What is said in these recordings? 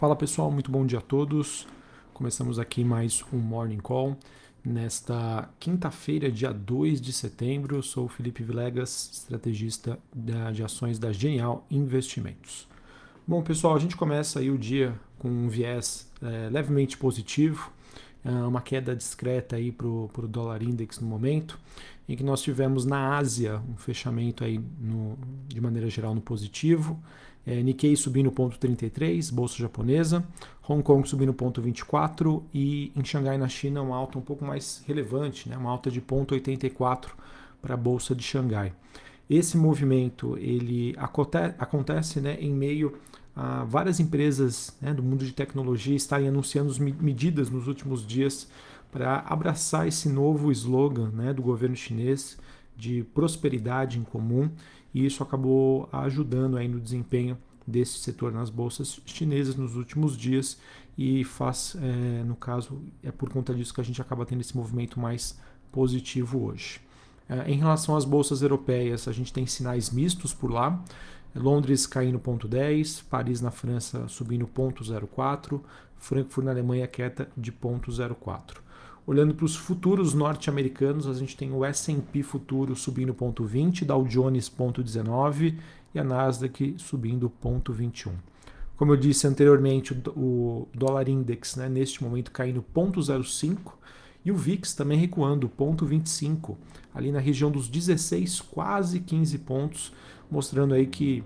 Fala pessoal, muito bom dia a todos. Começamos aqui mais um Morning Call. Nesta quinta-feira, dia 2 de setembro, eu sou o Felipe Vilegas, estrategista de ações da Genial Investimentos. Bom, pessoal, a gente começa aí o dia com um viés é, levemente positivo, é, uma queda discreta aí para o dólar index no momento, em que nós tivemos na Ásia um fechamento aí no, de maneira geral no positivo, é, Nikkei subindo 0,33, bolsa japonesa. Hong Kong subindo 0,24 e em Xangai, na China, uma alta um pouco mais relevante, né? uma alta de 0,84 para a bolsa de Xangai. Esse movimento ele acontece, né, em meio a várias empresas né, do mundo de tecnologia estarem anunciando medidas nos últimos dias para abraçar esse novo slogan né, do governo chinês de prosperidade em comum e isso acabou ajudando aí no desempenho desse setor nas bolsas chinesas nos últimos dias e faz, é, no caso, é por conta disso que a gente acaba tendo esse movimento mais positivo hoje. É, em relação às bolsas europeias, a gente tem sinais mistos por lá. Londres caindo 0,10, Paris na França subindo 0,04, Frankfurt na Alemanha queda de 0,04. Olhando para os futuros norte-americanos, a gente tem o S&P futuro subindo 0,20, Dow Jones 0,19 e a Nasdaq subindo 0,21. Como eu disse anteriormente, o dólar index né, neste momento caindo 0,05 e o VIX também recuando 0,25, ali na região dos 16, quase 15 pontos, mostrando aí que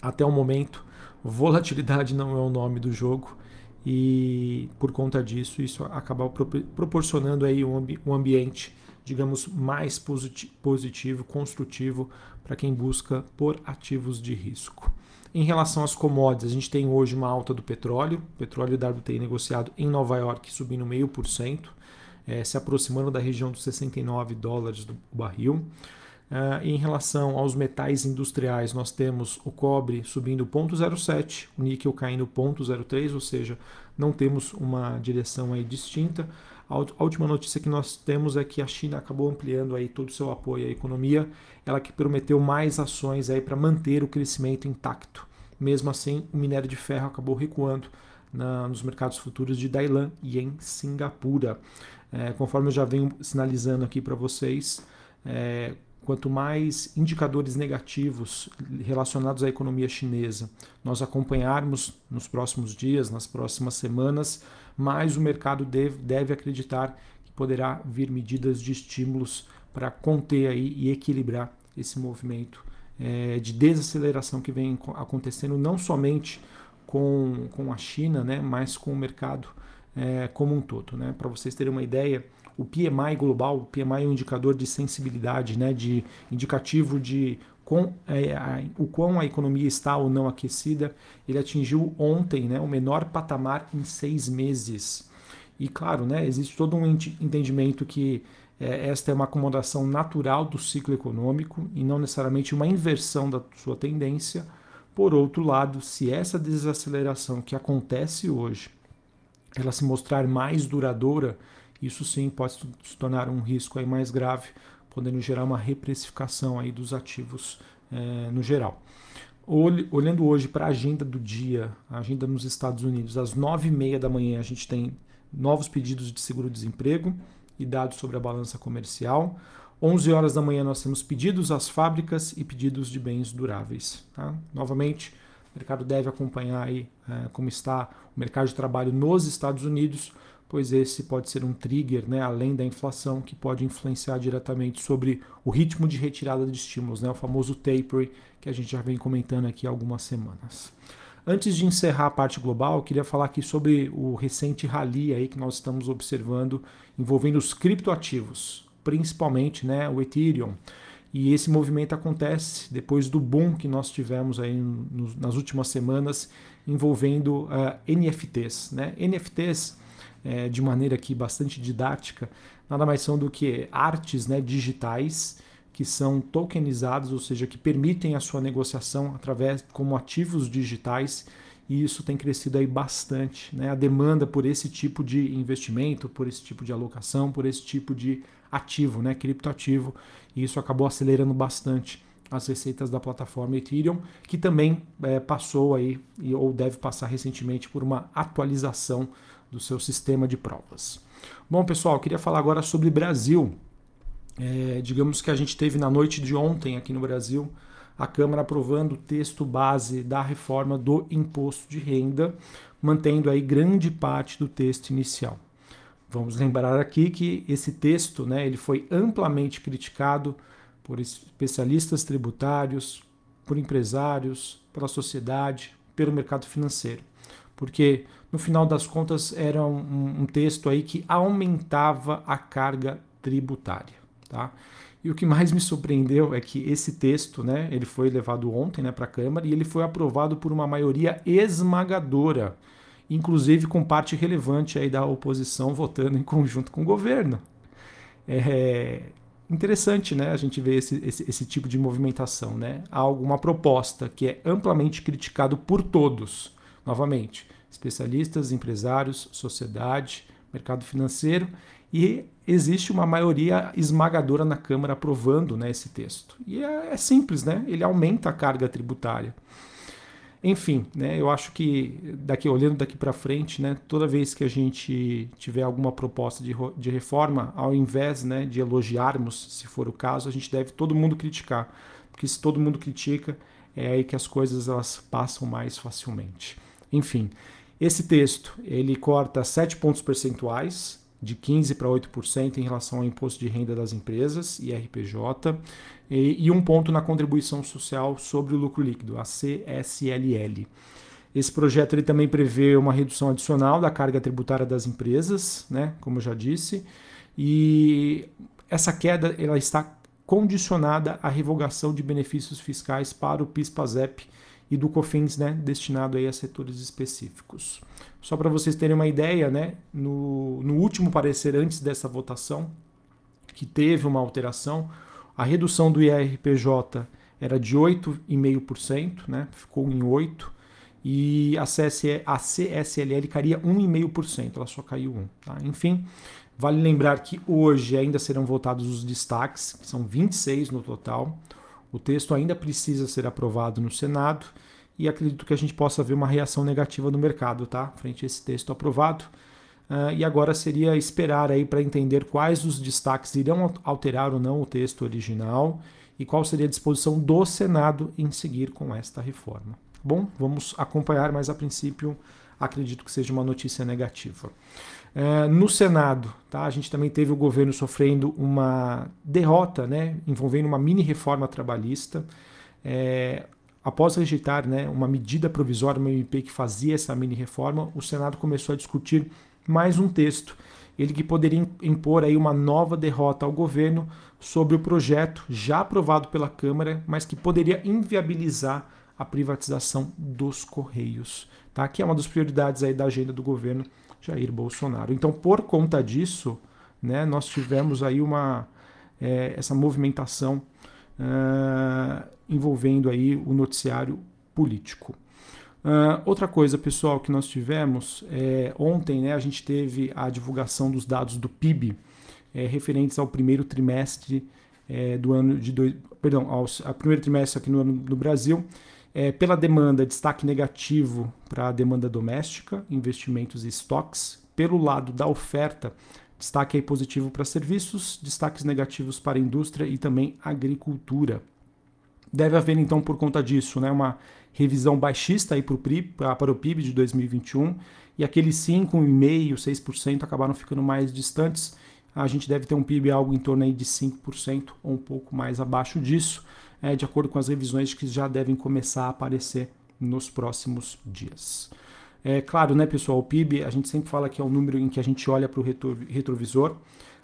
até o momento volatilidade não é o nome do jogo e por conta disso isso acaba proporcionando aí um, ambi ambiente digamos mais positivo, construtivo para quem busca por ativos de risco. Em relação às commodities, a gente tem hoje uma alta do petróleo, o petróleo WTI negociado em Nova York subindo meio por cento, eh, se aproximando da região dos 69 dólares do barril. Uh, em relação aos metais industriais, nós temos o cobre subindo 0,07, o níquel caindo 0,03, ou seja, não temos uma direção aí distinta. A, a última notícia que nós temos é que a China acabou ampliando aí todo o seu apoio à economia, ela que prometeu mais ações aí para manter o crescimento intacto. Mesmo assim, o minério de ferro acabou recuando na, nos mercados futuros de Dailan e em Singapura. É, conforme eu já venho sinalizando aqui para vocês, é, quanto mais indicadores negativos relacionados à economia chinesa nós acompanharmos nos próximos dias, nas próximas semanas, mais o mercado deve, deve acreditar que poderá vir medidas de estímulos para conter aí e equilibrar esse movimento é, de desaceleração que vem acontecendo não somente com, com a China, né, mas com o mercado é, como um todo. Né? Para vocês terem uma ideia, o PMI global, o PMI é um indicador de sensibilidade, né, de indicativo de com, é, a, o quão a economia está ou não aquecida, ele atingiu ontem né, o menor patamar em seis meses. E claro, né, existe todo um entendimento que é, esta é uma acomodação natural do ciclo econômico e não necessariamente uma inversão da sua tendência. Por outro lado, se essa desaceleração que acontece hoje ela se mostrar mais duradoura, isso sim pode se tornar um risco aí mais grave, podendo gerar uma reprecificação aí dos ativos é, no geral. Olhando hoje para a agenda do dia, a agenda nos Estados Unidos, às 9h30 da manhã a gente tem novos pedidos de seguro-desemprego e dados sobre a balança comercial. 11 horas da manhã nós temos pedidos às fábricas e pedidos de bens duráveis. Tá? Novamente, o mercado deve acompanhar aí é, como está o mercado de trabalho nos Estados Unidos, pois esse pode ser um trigger, né, além da inflação, que pode influenciar diretamente sobre o ritmo de retirada de estímulos, né, o famoso tapering, que a gente já vem comentando aqui há algumas semanas. Antes de encerrar a parte global, eu queria falar aqui sobre o recente rally aí que nós estamos observando envolvendo os criptoativos, principalmente né, o Ethereum. E esse movimento acontece depois do boom que nós tivemos aí nas últimas semanas envolvendo uh, NFTs. Né? NFTs, é, de maneira aqui bastante didática, nada mais são do que artes né, digitais que são tokenizados, ou seja, que permitem a sua negociação através como ativos digitais e isso tem crescido aí bastante, né? A demanda por esse tipo de investimento, por esse tipo de alocação, por esse tipo de ativo, né? Criptoativo, e isso acabou acelerando bastante as receitas da plataforma Ethereum, que também é, passou aí ou deve passar recentemente por uma atualização do seu sistema de provas. Bom, pessoal, queria falar agora sobre Brasil. É, digamos que a gente teve na noite de ontem aqui no Brasil a Câmara aprovando o texto base da reforma do imposto de renda, mantendo aí grande parte do texto inicial. Vamos lembrar aqui que esse texto, né, ele foi amplamente criticado por especialistas tributários, por empresários, pela sociedade, pelo mercado financeiro, porque no final das contas era um, um texto aí que aumentava a carga tributária, tá? E o que mais me surpreendeu é que esse texto, né, ele foi levado ontem, né, para a Câmara e ele foi aprovado por uma maioria esmagadora, inclusive com parte relevante aí da oposição votando em conjunto com o governo. É interessante, né, a gente ver esse, esse, esse tipo de movimentação, né? Algo, uma proposta que é amplamente criticado por todos, novamente, especialistas, empresários, sociedade, mercado financeiro e existe uma maioria esmagadora na Câmara aprovando né, esse texto. E é, é simples, né? ele aumenta a carga tributária. Enfim, né, eu acho que daqui olhando daqui para frente, né, toda vez que a gente tiver alguma proposta de, de reforma, ao invés né, de elogiarmos, se for o caso, a gente deve todo mundo criticar, porque se todo mundo critica, é aí que as coisas elas passam mais facilmente. Enfim, esse texto ele corta 7 pontos percentuais de 15% para 8% em relação ao imposto de renda das empresas, IRPJ, e, e um ponto na contribuição social sobre o lucro líquido, a CSLL. Esse projeto ele também prevê uma redução adicional da carga tributária das empresas, né, como eu já disse, e essa queda ela está condicionada à revogação de benefícios fiscais para o PIS/PASEP e do COFINS, né, destinado aí a setores específicos. Só para vocês terem uma ideia, né, no, no último parecer antes dessa votação, que teve uma alteração, a redução do IRPJ era de 8,5%, né, ficou em 8%, e a, CSE, a CSLL cairia 1,5%, ela só caiu 1%. Tá? Enfim, vale lembrar que hoje ainda serão votados os destaques, que são 26 no total. O texto ainda precisa ser aprovado no Senado e acredito que a gente possa ver uma reação negativa no mercado, tá? Frente a esse texto aprovado. Uh, e agora seria esperar aí para entender quais os destaques irão alterar ou não o texto original e qual seria a disposição do Senado em seguir com esta reforma. Bom, vamos acompanhar, mas a princípio acredito que seja uma notícia negativa. É, no Senado, tá, a gente também teve o governo sofrendo uma derrota, né, envolvendo uma mini reforma trabalhista. É, após rejeitar né, uma medida provisória, uma MP que fazia essa mini reforma, o Senado começou a discutir mais um texto, ele que poderia impor aí uma nova derrota ao governo sobre o projeto já aprovado pela Câmara, mas que poderia inviabilizar a privatização dos Correios, tá? que é uma das prioridades aí da agenda do governo Jair Bolsonaro. Então, por conta disso, né, nós tivemos aí uma, é, essa movimentação uh, envolvendo aí o noticiário político. Uh, outra coisa, pessoal, que nós tivemos é, ontem, né, a gente teve a divulgação dos dados do PIB é, referentes ao primeiro trimestre é, do ano de dois, perdão, ao, ao primeiro trimestre aqui no Brasil é, pela demanda, destaque negativo para a demanda doméstica, investimentos e estoques. Pelo lado da oferta, destaque positivo para serviços, destaques negativos para indústria e também agricultura. Deve haver, então, por conta disso, né, uma revisão baixista aí para, o PIB, para o PIB de 2021 e aqueles 5,5%, 6% acabaram ficando mais distantes. A gente deve ter um PIB algo em torno aí de 5% ou um pouco mais abaixo disso é, de acordo com as revisões que já devem começar a aparecer nos próximos dias. É claro, né, pessoal, o PIB, a gente sempre fala que é um número em que a gente olha para o retrovisor.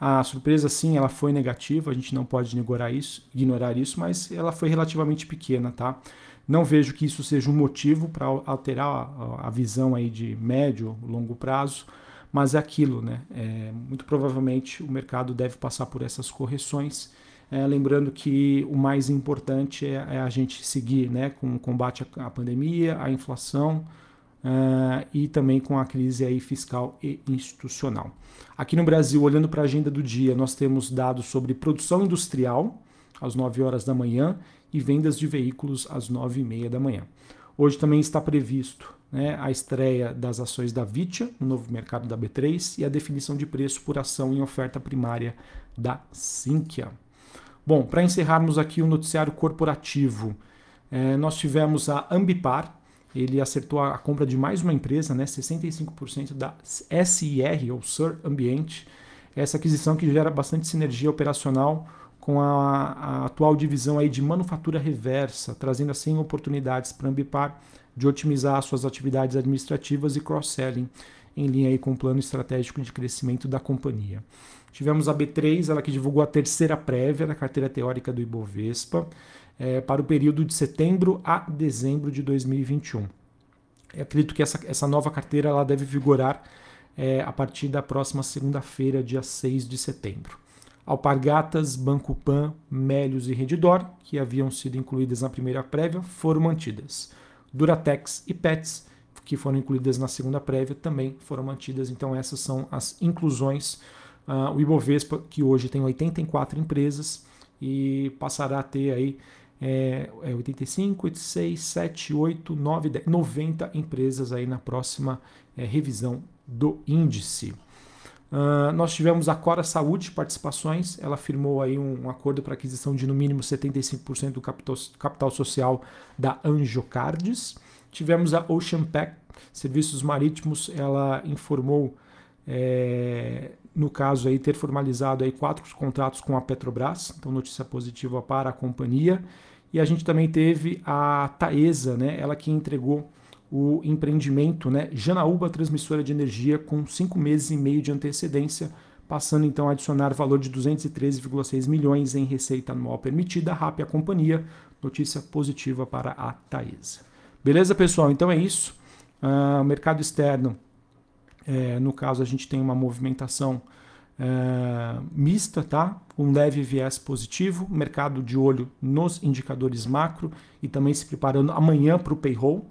A surpresa, sim, ela foi negativa, a gente não pode ignorar isso, ignorar isso, mas ela foi relativamente pequena, tá? Não vejo que isso seja um motivo para alterar a, a, visão aí de médio, longo prazo, mas é aquilo, né? É, muito provavelmente o mercado deve passar por essas correções é, lembrando que o mais importante é, é, a gente seguir né, com o combate à, pandemia, à inflação uh, e também com a crise aí fiscal e institucional. Aqui no Brasil, olhando para a agenda do dia, nós temos dados sobre produção industrial às 9 horas da manhã e vendas de veículos às 9h30 da manhã. Hoje também está previsto né, a estreia das ações da Vitia no novo mercado da B3 e a definição de preço por ação em oferta primária da Sinqia. Bom, para encerrarmos aqui o noticiário corporativo, é, nós tivemos a Ambipar, ele acertou a compra de mais uma empresa, né, 65% da SIR, ou Sur Ambiente, essa aquisição que gera bastante sinergia operacional com a, a, atual divisão aí de manufatura reversa, trazendo assim oportunidades para a Ambipar de otimizar suas atividades administrativas e cross-selling em linha aí com o plano estratégico de crescimento da companhia. Tivemos a B3, ela que divulgou a terceira prévia da carteira teórica do Ibovespa é, para o período de setembro a dezembro de 2021. Eu acredito que essa, essa nova carteira ela deve vigorar é, a partir da próxima segunda-feira, dia 6 de setembro. Alpargatas, Banco Pan, Melios e Redditor, que haviam sido incluídas na primeira prévia, foram mantidas. Duratex e Pets, que foram incluídas na segunda prévia, também foram mantidas. Então essas são as inclusões. Uh, o Ibovespa, que hoje tem 84 empresas e passará a ter aí é, é 85, 86, 7, 8, 9, 10, 90 empresas aí na próxima é, revisão do índice. Uh, nós tivemos a Cora Saúde Participações, ela firmou aí um, um acordo para aquisição de no mínimo 75% do capital, capital social da Angiocardes. Tivemos a Ocean Pack Serviços Marítimos, ela informou, é, no caso aí, ter formalizado aí quatro contratos com a Petrobras, então notícia positiva para a companhia. E a gente também teve a Taesa, né, ela que entregou o empreendimento né, Janaúba Transmissora de Energia com cinco meses e meio de antecedência, passando então a adicionar valor de 213,6 milhões em receita anual permitida, RAP a companhia, notícia positiva para a Taesa. Beleza, pessoal? Então é isso. Uh, mercado externo, é, no caso a gente tem uma movimentação é, mista, tá? Um leve viés positivo, mercado de olho nos indicadores macro e também se preparando amanhã para o payroll.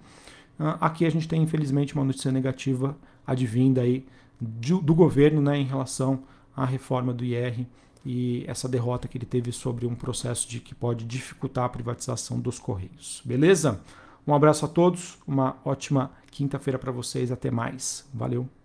Ah, aqui a gente tem, infelizmente, uma notícia negativa advinda aí do, do governo né, em relação à reforma do IR e essa derrota que ele teve sobre um processo de que pode dificultar a privatização dos Correios. Beleza? Um abraço a todos, uma ótima quinta-feira para vocês, até mais. Valeu!